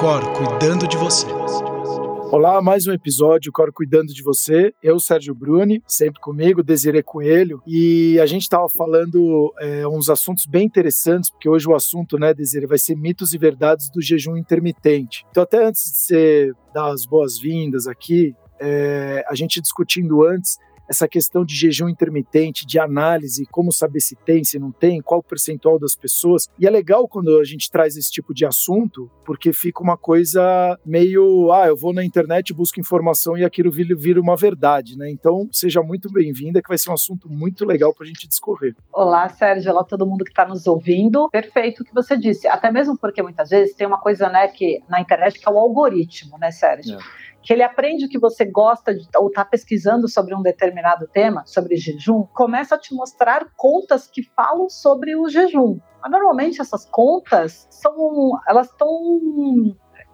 Cor cuidando de você. Olá, mais um episódio, Coro Cuidando de Você. Eu, Sérgio Bruni, sempre comigo, Desiree Coelho. E a gente estava falando é, uns assuntos bem interessantes, porque hoje o assunto, né, Desiree, vai ser mitos e verdades do jejum intermitente. Então, até antes de você dar as boas-vindas aqui, é, a gente discutindo antes, essa questão de jejum intermitente, de análise, como saber se tem, se não tem, qual o percentual das pessoas. E é legal quando a gente traz esse tipo de assunto, porque fica uma coisa meio, ah, eu vou na internet, busco informação e aquilo vira uma verdade, né? Então, seja muito bem-vinda, que vai ser um assunto muito legal para a gente discorrer. Olá, Sérgio, olá todo mundo que está nos ouvindo. Perfeito o que você disse, até mesmo porque muitas vezes tem uma coisa, né, que na internet que é o algoritmo, né, Sérgio? É que ele aprende que você gosta de, ou está pesquisando sobre um determinado tema, sobre jejum, começa a te mostrar contas que falam sobre o jejum. Mas normalmente essas contas são, elas estão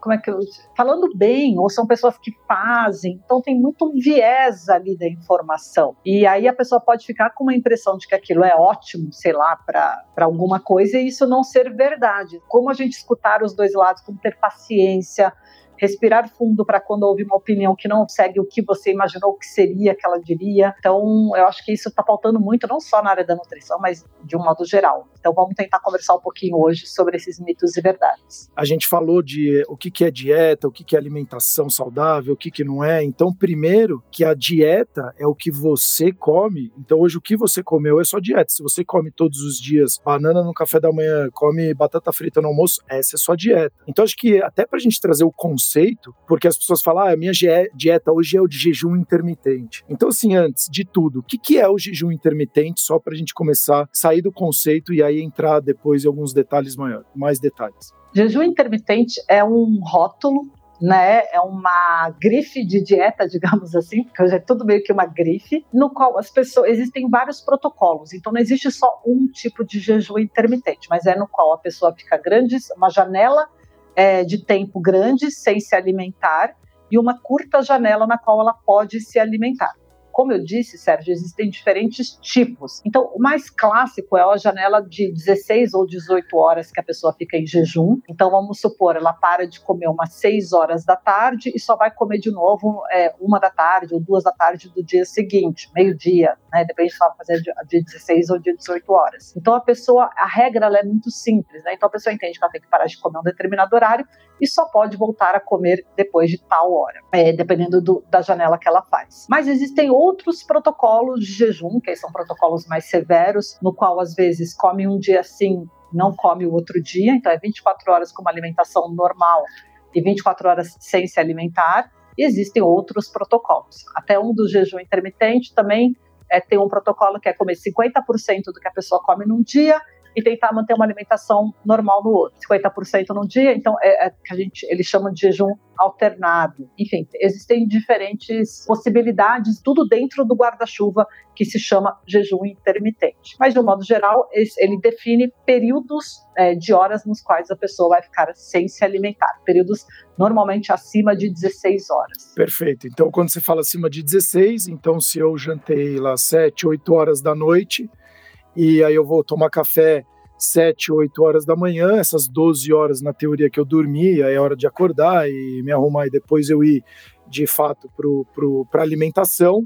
como é que eu falando bem, ou são pessoas que fazem, então tem muito um viés ali da informação. E aí a pessoa pode ficar com uma impressão de que aquilo é ótimo, sei lá, para alguma coisa e isso não ser verdade. Como a gente escutar os dois lados, como ter paciência, respirar fundo para quando ouvir uma opinião que não segue o que você imaginou que seria que ela diria. Então, eu acho que isso está faltando muito, não só na área da nutrição, mas de um modo geral. Então, vamos tentar conversar um pouquinho hoje sobre esses mitos e verdades. A gente falou de o que é dieta, o que é alimentação saudável, o que não é. Então, primeiro, que a dieta é o que você come. Então, hoje, o que você comeu é só dieta. Se você come todos os dias banana no café da manhã, come batata frita no almoço, essa é só dieta. Então, acho que até para a gente trazer o conceito conceito, porque as pessoas falam, ah, a minha dieta hoje é o de jejum intermitente. Então, assim, antes de tudo, o que, é o jejum intermitente, só para a gente começar a sair do conceito e aí entrar depois em alguns detalhes maiores, mais detalhes. Jejum intermitente é um rótulo né? É uma grife de dieta, digamos assim, porque hoje é tudo meio que uma grife, no qual as pessoas existem vários protocolos. Então não existe só um tipo de jejum intermitente, mas é no qual a pessoa fica grande, uma janela é, de tempo grande sem se alimentar e uma curta janela na qual ela pode se alimentar. Como eu disse, Sérgio, existem diferentes tipos. Então, o mais clássico é a janela de 16 ou 18 horas que a pessoa fica em jejum. Então, vamos supor, ela para de comer umas 6 horas da tarde e só vai comer de novo é, uma da tarde ou duas da tarde do dia seguinte, meio-dia, né? Depende se ela fazer de 16 ou de 18 horas. Então, a pessoa, a regra é muito simples, né? Então, a pessoa entende que ela tem que parar de comer um determinado horário e só pode voltar a comer depois de tal hora, é, dependendo do, da janela que ela faz. Mas existem outros protocolos de jejum, que são protocolos mais severos, no qual às vezes come um dia sim, não come o outro dia, então é 24 horas com uma alimentação normal e 24 horas sem se alimentar. E existem outros protocolos. Até um do jejum intermitente também é, tem um protocolo que é comer 50% do que a pessoa come num dia e tentar manter uma alimentação normal no outro, 50% no dia, então é, é que a gente eles chamam de jejum alternado. Enfim, existem diferentes possibilidades, tudo dentro do guarda-chuva que se chama jejum intermitente. Mas de um modo geral, ele define períodos é, de horas nos quais a pessoa vai ficar sem se alimentar, períodos normalmente acima de 16 horas. Perfeito. Então, quando você fala acima de 16, então se eu jantei lá 7, 8 horas da noite, e aí eu vou tomar café 7, 8 horas da manhã, essas 12 horas na teoria que eu dormi, aí é hora de acordar e me arrumar e depois eu ir de fato para a alimentação.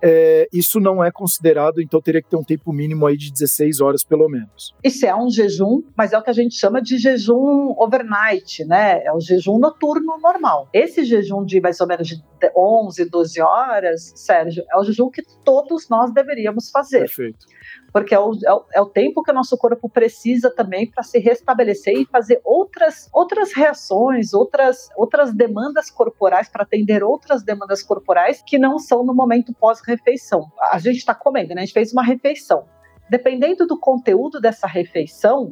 É, isso não é considerado, então teria que ter um tempo mínimo aí de 16 horas pelo menos. Isso é um jejum, mas é o que a gente chama de jejum overnight, né? É o jejum noturno normal. Esse jejum de mais ou menos de 11, 12 horas, Sérgio, é o jejum que todos nós deveríamos fazer. Perfeito porque é o, é o, é o tempo que o nosso corpo precisa também para se restabelecer e fazer outras, outras reações, outras, outras demandas corporais, para atender outras demandas corporais que não são no momento pós-refeição. A gente está comendo, né? A gente fez uma refeição. Dependendo do conteúdo dessa refeição,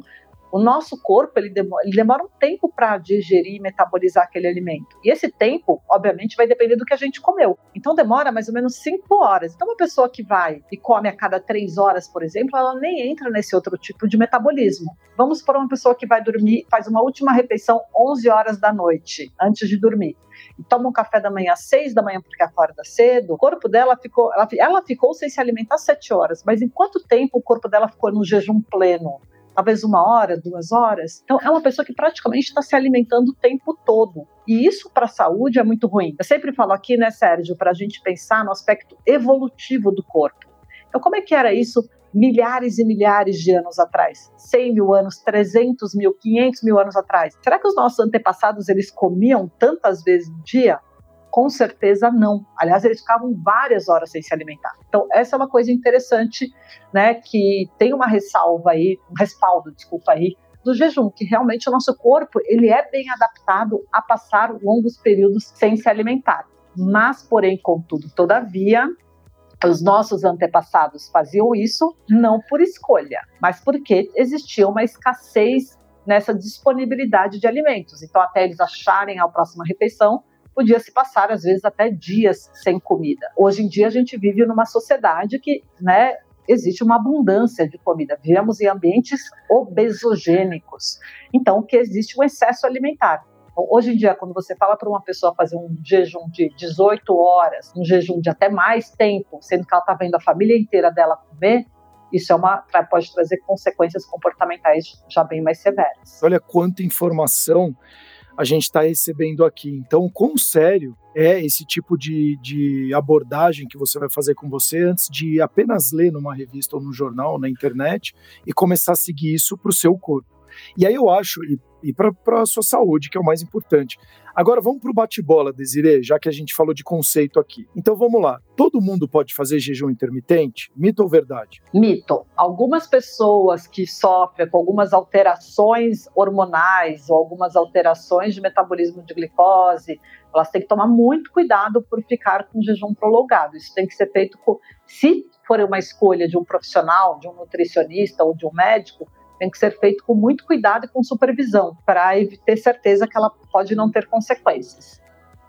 o nosso corpo ele demora, ele demora um tempo para digerir e metabolizar aquele alimento. E esse tempo, obviamente, vai depender do que a gente comeu. Então demora mais ou menos 5 horas. Então, uma pessoa que vai e come a cada 3 horas, por exemplo, ela nem entra nesse outro tipo de metabolismo. Vamos por uma pessoa que vai dormir, faz uma última refeição 11 horas da noite, antes de dormir. E toma um café da manhã às 6 da manhã porque acorda cedo, o corpo dela ficou, ela, ela ficou sem se alimentar 7 horas, mas em quanto tempo o corpo dela ficou no jejum pleno? Talvez uma hora, duas horas. Então, é uma pessoa que praticamente está se alimentando o tempo todo. E isso para a saúde é muito ruim. Eu sempre falo aqui, né, Sérgio, para a gente pensar no aspecto evolutivo do corpo. Então, como é que era isso milhares e milhares de anos atrás? 100 mil anos, 300 mil, 500 mil anos atrás? Será que os nossos antepassados eles comiam tantas vezes no dia? Com certeza não. Aliás, eles ficavam várias horas sem se alimentar. Então, essa é uma coisa interessante, né, que tem uma ressalva aí, um respaldo, desculpa aí, do jejum, que realmente o nosso corpo, ele é bem adaptado a passar longos períodos sem se alimentar. Mas, porém, contudo, todavia, os nossos antepassados faziam isso não por escolha, mas porque existia uma escassez nessa disponibilidade de alimentos. Então, até eles acharem a próxima refeição, podia se passar às vezes até dias sem comida. Hoje em dia a gente vive numa sociedade que, né, existe uma abundância de comida. Vivemos em ambientes obesogênicos. Então, que existe um excesso alimentar. Então, hoje em dia, quando você fala para uma pessoa fazer um jejum de 18 horas, um jejum de até mais tempo, sendo que ela está vendo a família inteira dela comer, isso é uma, pode trazer consequências comportamentais já bem mais severas. Olha quanta informação a gente está recebendo aqui. Então, quão sério é esse tipo de, de abordagem que você vai fazer com você antes de apenas ler numa revista ou num jornal, na internet, e começar a seguir isso para o seu corpo? E aí eu acho, e, e para a sua saúde, que é o mais importante. Agora vamos para o bate-bola, Desirê, já que a gente falou de conceito aqui. Então vamos lá. Todo mundo pode fazer jejum intermitente? Mito ou verdade? Mito. Algumas pessoas que sofrem com algumas alterações hormonais ou algumas alterações de metabolismo de glicose, elas têm que tomar muito cuidado por ficar com jejum prolongado. Isso tem que ser feito com. Se for uma escolha de um profissional, de um nutricionista ou de um médico, tem que ser feito com muito cuidado e com supervisão, para ter certeza que ela pode não ter consequências.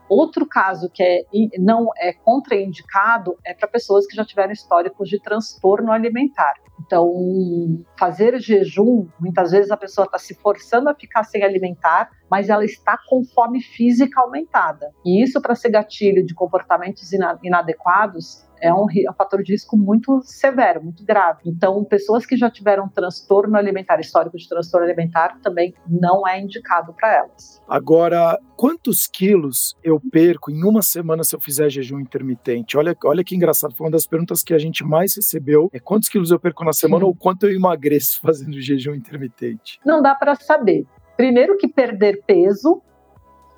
Outro caso que é, não é contraindicado é para pessoas que já tiveram históricos de transtorno alimentar. Então, fazer jejum, muitas vezes a pessoa está se forçando a ficar sem alimentar, mas ela está com fome física aumentada. E isso, para ser gatilho de comportamentos inadequados, é um, é um, fator de risco muito severo, muito grave. Então, pessoas que já tiveram transtorno alimentar, histórico de transtorno alimentar, também não é indicado para elas. Agora, quantos quilos eu perco em uma semana se eu fizer jejum intermitente? Olha, olha que engraçado, foi uma das perguntas que a gente mais recebeu. É quantos quilos eu perco na semana Sim. ou quanto eu emagreço fazendo jejum intermitente? Não dá para saber. Primeiro que perder peso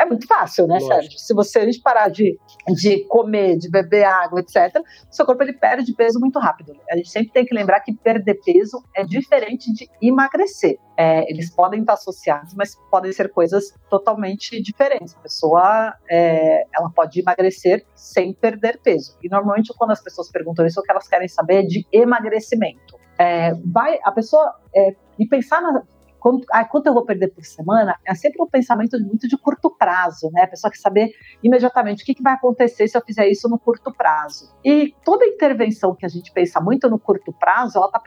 é muito fácil, né, Lógico. Sérgio? Se você parar de, de comer, de beber água, etc., seu corpo ele perde peso muito rápido. A gente sempre tem que lembrar que perder peso é diferente de emagrecer. É, eles podem estar associados, mas podem ser coisas totalmente diferentes. A pessoa é, ela pode emagrecer sem perder peso. E normalmente quando as pessoas perguntam isso, o que elas querem saber é de emagrecimento. É, vai a pessoa é, e pensar na, quanto, ah, quanto eu vou perder por semana, é sempre um pensamento muito de curto prazo, né? A pessoa quer saber imediatamente o que, que vai acontecer se eu fizer isso no curto prazo. E toda intervenção que a gente pensa muito no curto prazo, ela está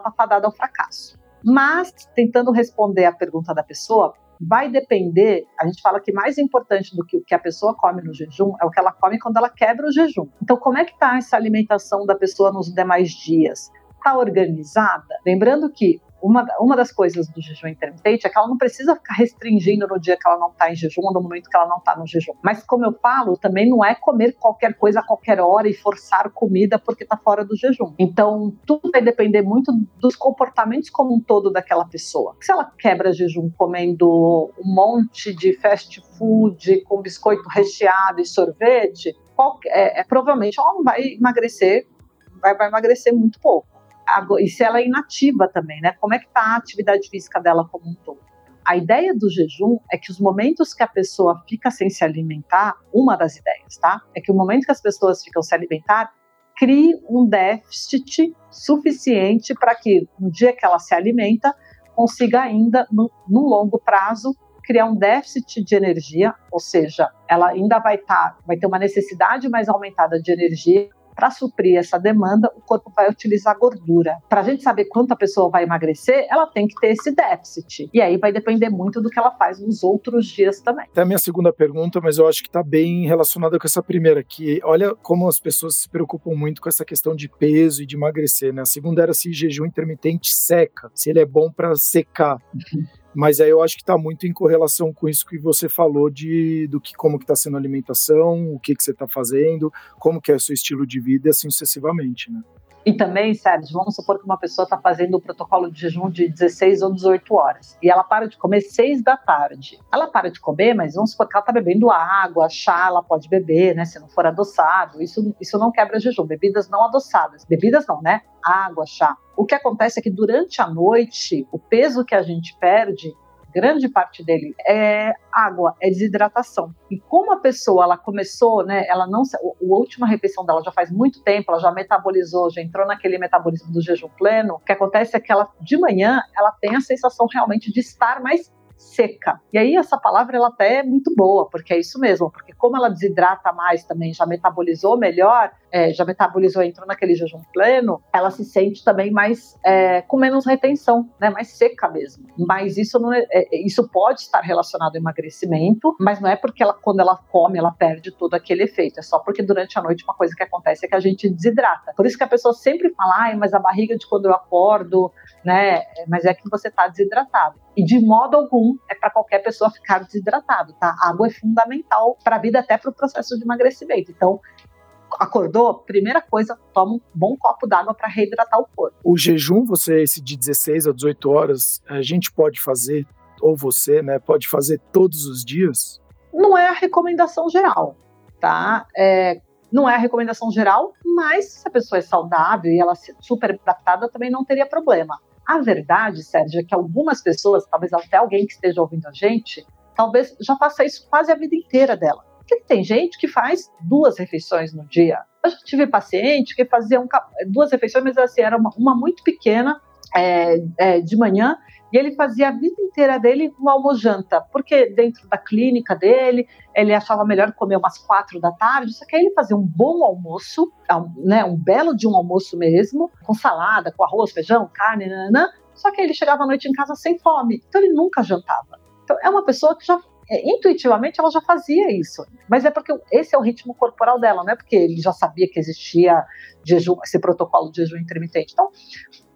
tá fadada ao fracasso. Mas, tentando responder a pergunta da pessoa, vai depender. A gente fala que mais importante do que o que a pessoa come no jejum é o que ela come quando ela quebra o jejum. Então, como é que está essa alimentação da pessoa nos demais dias? Está organizada? Lembrando que uma, uma das coisas do jejum intermitente é que ela não precisa ficar restringindo no dia que ela não está em jejum ou no momento que ela não está no jejum. Mas, como eu falo, também não é comer qualquer coisa a qualquer hora e forçar comida porque está fora do jejum. Então, tudo vai depender muito dos comportamentos como um todo daquela pessoa. Se ela quebra jejum comendo um monte de fast food com biscoito recheado e sorvete, é, é, provavelmente ela não vai emagrecer, vai, vai emagrecer muito pouco e se ela é inativa também, né? Como é que está a atividade física dela como um todo? A ideia do jejum é que os momentos que a pessoa fica sem se alimentar, uma das ideias, tá? É que o momento que as pessoas ficam sem alimentar, crie um déficit suficiente para que no dia que ela se alimenta, consiga ainda, no, no longo prazo, criar um déficit de energia, ou seja, ela ainda vai tá, vai ter uma necessidade mais aumentada de energia para suprir essa demanda, o corpo vai utilizar gordura. Para a gente saber quanto a pessoa vai emagrecer, ela tem que ter esse déficit. E aí vai depender muito do que ela faz nos outros dias também. Até a minha segunda pergunta, mas eu acho que está bem relacionada com essa primeira, que olha como as pessoas se preocupam muito com essa questão de peso e de emagrecer. Né? A segunda era se jejum intermitente seca, se ele é bom para secar. Uhum. Mas aí eu acho que está muito em correlação com isso que você falou de do que como que está sendo a alimentação, o que que você está fazendo, como que é o seu estilo de vida e assim sucessivamente, né? E também, Sérgio, vamos supor que uma pessoa está fazendo o protocolo de jejum de 16 ou 18 horas e ela para de comer 6 da tarde. Ela para de comer, mas vamos supor que ela está bebendo água, chá, ela pode beber, né? Se não for adoçado. Isso, isso não quebra jejum. Bebidas não adoçadas. Bebidas não, né? Água, chá. O que acontece é que durante a noite, o peso que a gente perde grande parte dele é água, é desidratação. E como a pessoa ela começou, né, ela não, a última refeição dela já faz muito tempo, ela já metabolizou, já entrou naquele metabolismo do jejum pleno. O que acontece é que ela de manhã ela tem a sensação realmente de estar mais seca. E aí essa palavra ela até é muito boa, porque é isso mesmo, porque como ela desidrata mais também, já metabolizou melhor, é, já metabolizou, entrou naquele jejum pleno, ela se sente também mais é, com menos retenção, né, mais seca mesmo. Mas isso não é, é, isso pode estar relacionado ao emagrecimento, mas não é porque ela quando ela come ela perde todo aquele efeito, é só porque durante a noite uma coisa que acontece é que a gente desidrata. Por isso que a pessoa sempre fala, ai, mas a barriga de quando eu acordo, né, mas é que você está desidratado. E de modo algum é para qualquer pessoa ficar desidratado, tá? A água é fundamental para a vida, até para o processo de emagrecimento. Então, acordou, primeira coisa, toma um bom copo d'água para reidratar o corpo. O jejum, você esse de 16 a 18 horas, a gente pode fazer, ou você, né, pode fazer todos os dias? Não é a recomendação geral, tá? É, não é a recomendação geral, mas se a pessoa é saudável e ela é super adaptada, também não teria problema. A verdade, Sérgio, é que algumas pessoas, talvez até alguém que esteja ouvindo a gente, talvez já faça isso quase a vida inteira dela. Porque tem gente que faz duas refeições no dia. Eu já tive paciente que fazia um, duas refeições, mas assim, era uma, uma muito pequena é, é, de manhã e ele fazia a vida inteira dele um almojanta, porque dentro da clínica dele, ele achava melhor comer umas quatro da tarde, só que aí ele fazia um bom almoço, né, um belo de um almoço mesmo, com salada, com arroz, feijão, carne, nanã, só que aí ele chegava à noite em casa sem fome, então ele nunca jantava. Então é uma pessoa que já é, intuitivamente ela já fazia isso, mas é porque esse é o ritmo corporal dela, não é porque ele já sabia que existia jejum, esse protocolo de jejum intermitente. Então,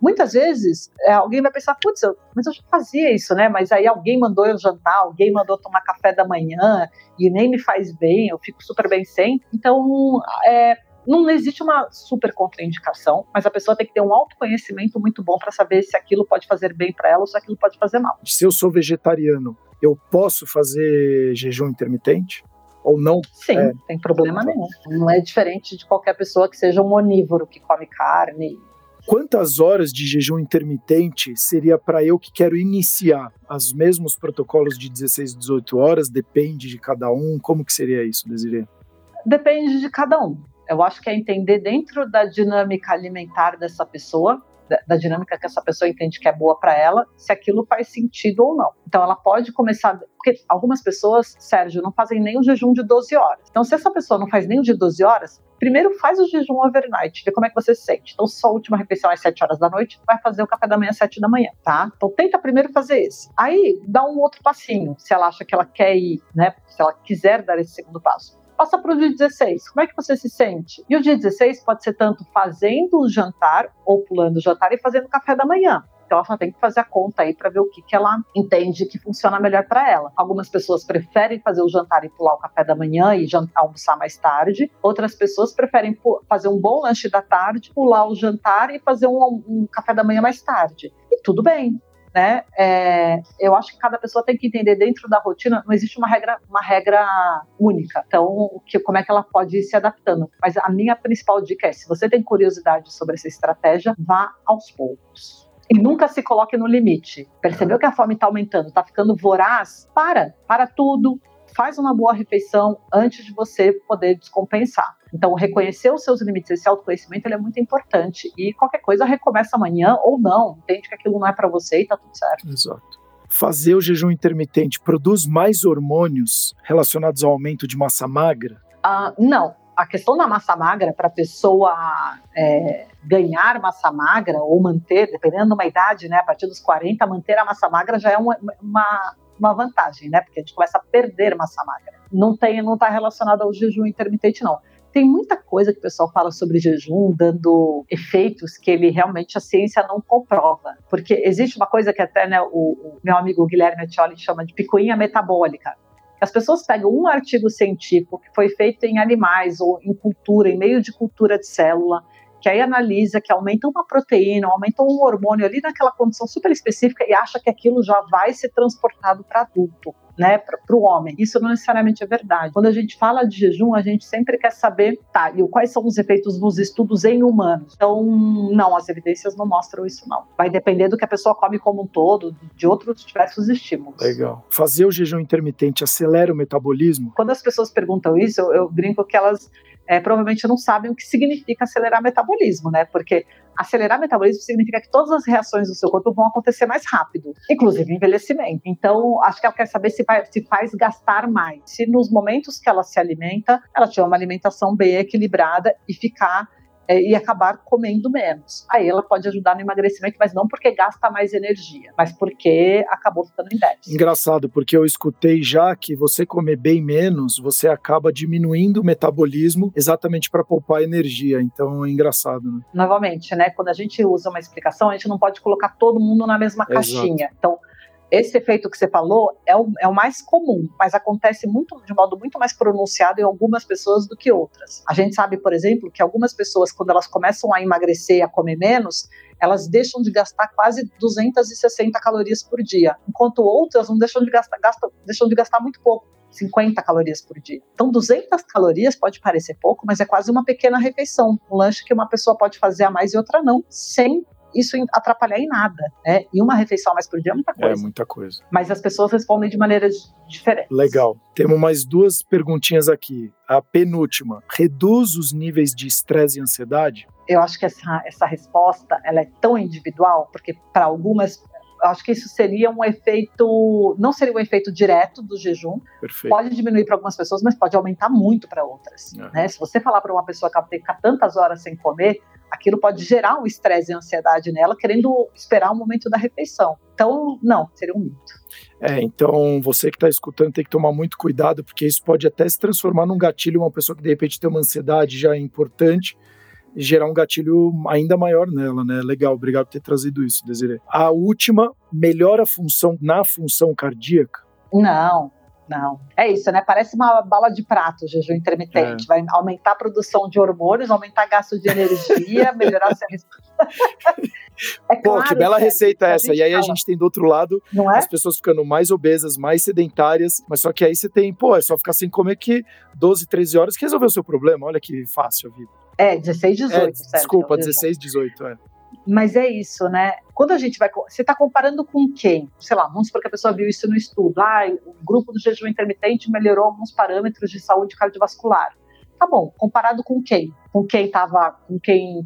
muitas vezes é, alguém vai pensar, putz, mas eu já fazia isso, né? Mas aí alguém mandou eu jantar, alguém mandou tomar café da manhã e nem me faz bem, eu fico super bem sem. Então, é, não existe uma super contraindicação, mas a pessoa tem que ter um autoconhecimento muito bom para saber se aquilo pode fazer bem para ela ou se aquilo pode fazer mal. Se eu sou vegetariano, eu posso fazer jejum intermitente? Ou não? Sim, é, tem problema nenhum. Não é diferente de qualquer pessoa que seja um onívoro, que come carne. Quantas horas de jejum intermitente seria para eu que quero iniciar? Os mesmos protocolos de 16 18 horas? Depende de cada um? Como que seria isso, Desiree? Depende de cada um. Eu acho que é entender dentro da dinâmica alimentar dessa pessoa, da, dinâmica que essa pessoa entende que é boa para ela, se aquilo faz sentido ou não. Então ela pode começar, porque algumas pessoas, Sérgio, não fazem nem o jejum de 12 horas. Então se essa pessoa não faz nem o de 12 horas, primeiro faz o jejum overnight, vê como é que você se sente. Então, sua última refeição às 7 horas da noite, vai fazer o café da manhã às 7 da manhã, tá? Então, tenta primeiro fazer esse. Aí, dá um outro passinho, se ela acha que ela quer ir, né? Se ela quiser dar esse segundo passo passa para o dia 16. Como é que você se sente? E o dia 16 pode ser tanto fazendo o jantar ou pulando o jantar e fazendo o café da manhã. Então ela tem que fazer a conta aí para ver o que, que ela entende que funciona melhor para ela. Algumas pessoas preferem fazer o jantar e pular o café da manhã e jantar, almoçar mais tarde. Outras pessoas preferem fazer um bom lanche da tarde, pular o jantar e fazer um, um café da manhã mais tarde. E tudo bem né? É, eu acho que cada pessoa tem que entender dentro da rotina, não existe uma regra, uma regra única. Então, que, como é que ela pode ir se adaptando? Mas a minha principal dica é: se você tem curiosidade sobre essa estratégia, vá aos poucos. E nunca se coloque no limite. Percebeu que a fome está aumentando, está ficando voraz? Para, para tudo, faz uma boa refeição antes de você poder descompensar. Então, reconhecer os seus limites, esse autoconhecimento, ele é muito importante. E qualquer coisa recomeça amanhã ou não. Entende que aquilo não é para você e tá tudo certo. Exato. Fazer o jejum intermitente produz mais hormônios relacionados ao aumento de massa magra? Uh, não. A questão da massa magra para a pessoa é, ganhar massa magra ou manter, dependendo de uma idade, né, a partir dos 40, manter a massa magra já é uma, uma, uma vantagem, né? Porque a gente começa a perder massa magra. Não tem, não está relacionado ao jejum intermitente, não tem muita coisa que o pessoal fala sobre jejum, dando efeitos que ele realmente a ciência não comprova. Porque existe uma coisa que até né, o, o, meu amigo Guilherme Etioli chama de picuinha metabólica. As pessoas pegam um artigo científico que foi feito em animais ou em cultura, em meio de cultura de célula, que aí analisa que aumenta uma proteína, aumenta um hormônio ali naquela condição super específica e acha que aquilo já vai ser transportado para adulto né, para o homem. Isso não necessariamente é verdade. Quando a gente fala de jejum, a gente sempre quer saber, tá, e quais são os efeitos nos estudos em humanos. Então, não, as evidências não mostram isso, não. Vai depender do que a pessoa come como um todo, de outros diversos estímulos. Legal. Fazer o jejum intermitente acelera o metabolismo? Quando as pessoas perguntam isso, eu, eu brinco que elas é, provavelmente não sabem o que significa acelerar metabolismo, né? Porque acelerar metabolismo significa que todas as reações do seu corpo vão acontecer mais rápido, inclusive envelhecimento. Então, acho que ela quer saber se, vai, se faz gastar mais. Se nos momentos que ela se alimenta, ela tiver uma alimentação bem equilibrada e ficar e acabar comendo menos. Aí ela pode ajudar no emagrecimento, mas não porque gasta mais energia, mas porque acabou ficando em déficit. Engraçado, porque eu escutei já que você comer bem menos, você acaba diminuindo o metabolismo exatamente para poupar energia. Então é engraçado, né? Novamente, né? Quando a gente usa uma explicação, a gente não pode colocar todo mundo na mesma Exato. caixinha. Então, esse efeito que você falou é o, é o mais comum, mas acontece muito de modo muito mais pronunciado em algumas pessoas do que outras. A gente sabe, por exemplo, que algumas pessoas, quando elas começam a emagrecer e a comer menos, elas deixam de gastar quase 260 calorias por dia, enquanto outras não deixam de gastar, gastam, deixam de gastar muito pouco. 50 calorias por dia. Então, 200 calorias pode parecer pouco, mas é quase uma pequena refeição. Um lanche que uma pessoa pode fazer a mais e outra não, sem isso atrapalhar em nada, né? E uma refeição mais por dia é muita coisa. É muita coisa. Mas as pessoas respondem de maneiras diferentes. Legal. Temos mais duas perguntinhas aqui. A penúltima, reduz os níveis de estresse e ansiedade? Eu acho que essa, essa resposta ela é tão individual, porque para algumas acho que isso seria um efeito, não seria um efeito direto do jejum. Perfeito. Pode diminuir para algumas pessoas, mas pode aumentar muito para outras. É. Né? Se você falar para uma pessoa que tem que ficar tantas horas sem comer, aquilo pode gerar um estresse e ansiedade nela, querendo esperar o momento da refeição. Então, não, seria um mito. É, então você que está escutando tem que tomar muito cuidado, porque isso pode até se transformar num gatilho, uma pessoa que de repente tem uma ansiedade já importante, e gerar um gatilho ainda maior nela, né? Legal, obrigado por ter trazido isso, Desiree. A última, melhora a função na função cardíaca? Não, não. É isso, né? Parece uma bala de prato, jejum intermitente. É. Vai aumentar a produção de hormônios, aumentar gasto de energia, melhorar a é Pô, claro, que bela receita essa. E aí fala. a gente tem do outro lado é? as pessoas ficando mais obesas, mais sedentárias, mas só que aí você tem, pô, é só ficar sem comer que 12, 13 horas que resolveu o seu problema. Olha que fácil a vida. É, 16, 18. É, desculpa, 16, 18, é. Mas é isso, né? Quando a gente vai. Você está comparando com quem? Sei lá, vamos supor que a pessoa viu isso no estudo. Ah, o grupo do jejum intermitente melhorou alguns parâmetros de saúde cardiovascular. Tá bom, comparado com quem? Com quem estava com quem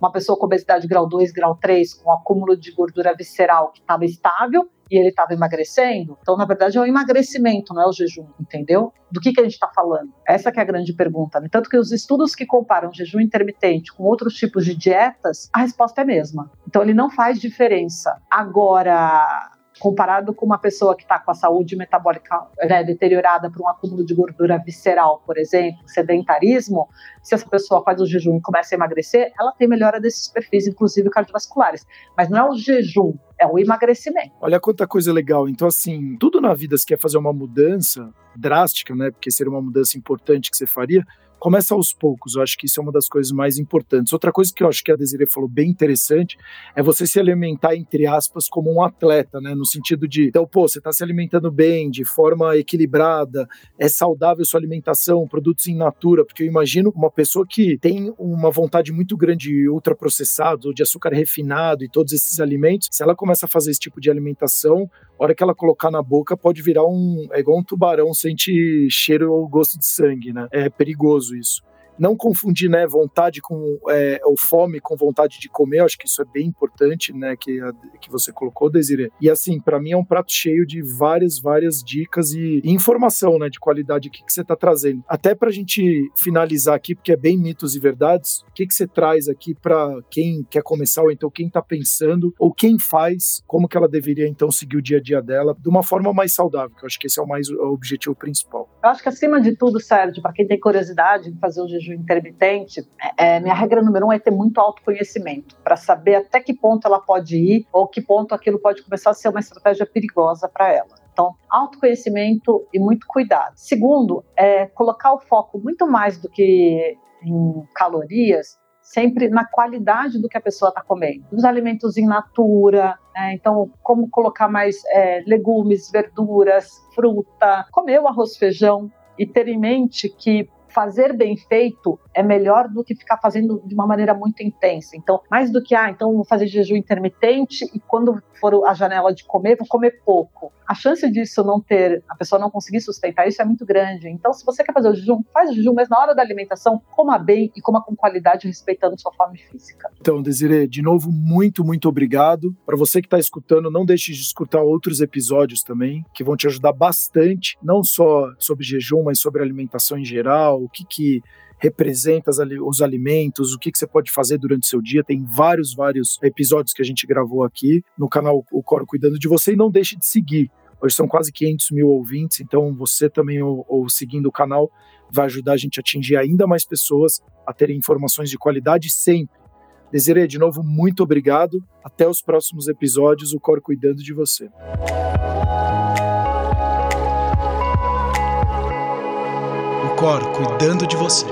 uma pessoa com obesidade grau 2, grau 3, com acúmulo de gordura visceral que estava estável e ele estava emagrecendo. Então, na verdade, é o emagrecimento, não é o jejum, entendeu? Do que, que a gente está falando? Essa é a grande pergunta. Né? Tanto que os estudos que comparam jejum intermitente com outros tipos de dietas, a resposta é a mesma. Então, ele não faz diferença. Agora, comparado com uma pessoa que está com a saúde metabólica né, deteriorada por um acúmulo de gordura visceral, por exemplo, sedentarismo, se essa pessoa faz o jejum e começa a emagrecer, ela tem melhora desses perfis, inclusive cardiovasculares. Mas não é o jejum, é o emagrecimento. Olha quanta coisa legal. Então, assim, tudo na vida, se quer fazer uma mudança drástica, né? Porque seria uma mudança importante que você faria, começa aos poucos. Eu acho que isso é uma das coisas mais importantes. Outra coisa que eu acho que a Desiree falou bem interessante é você se alimentar, entre aspas, como um atleta, né? No sentido de, então, pô, você está se alimentando bem, de forma equilibrada, é saudável sua alimentação, produtos in natura, porque eu imagino uma pessoa que tem uma vontade muito grande de ultraprocessados ou de açúcar refinado e todos esses alimentos, se ela começa a fazer esse tipo de alimentação, a hora que ela colocar na boca pode virar um. É igual um tubarão, sente cheiro ou gosto de sangue, né? É perigoso isso não confundir né, vontade com é, ou fome com vontade de comer, acho que isso é bem importante, né, que, a, que você colocou, Desiree. E assim, para mim é um prato cheio de várias, várias dicas e, informação, né, de qualidade aqui que você está trazendo. Até para a gente finalizar aqui, porque é bem mitos e verdades, o que, que você traz aqui para quem quer começar, ou então quem está pensando, ou quem faz, como que ela deveria então seguir o dia a dia dela de uma forma mais saudável, que eu acho que esse é o mais o objetivo principal. Eu acho que acima de tudo, Sérgio, para quem tem curiosidade de fazer o jejum jejum intermitente, é, minha regra número um é ter muito autoconhecimento, para saber até que ponto ela pode ir ou que ponto aquilo pode começar a ser uma estratégia perigosa para ela. Então, autoconhecimento e muito cuidado. Segundo, é colocar o foco muito mais do que em calorias, sempre na qualidade do que a pessoa está comendo. Os alimentos in natura, né? então como colocar mais é, legumes, verduras, fruta, comer o arroz, feijão e ter em mente que fazer bem feito é melhor do que ficar fazendo de uma maneira muito intensa. Então, mais do que, ah, então vou fazer jejum intermitente e quando for a janela de comer, vou comer pouco. A chance disso não ter, a pessoa não conseguir sustentar isso é muito grande. Então, se você quer fazer o jejum, faz o jejum, mas na hora da alimentação, coma bem e coma com qualidade, respeitando sua fome física. Então, Desiree, de novo, muito, muito obrigado. Para você que está escutando, não deixe de escutar outros episódios também, que vão te ajudar bastante, não só sobre jejum, mas sobre alimentação em geral, o que que representa os alimentos, o que, que você pode fazer durante o seu dia. Tem vários, vários episódios que a gente gravou aqui no canal O Coro Cuidando de Você e não deixe de seguir. Hoje são quase 500 mil ouvintes, então você também, ou, ou seguindo o canal, vai ajudar a gente a atingir ainda mais pessoas a terem informações de qualidade sempre. Desiree, de novo, muito obrigado. Até os próximos episódios, o Cor cuidando de você. Cor cuidando de você.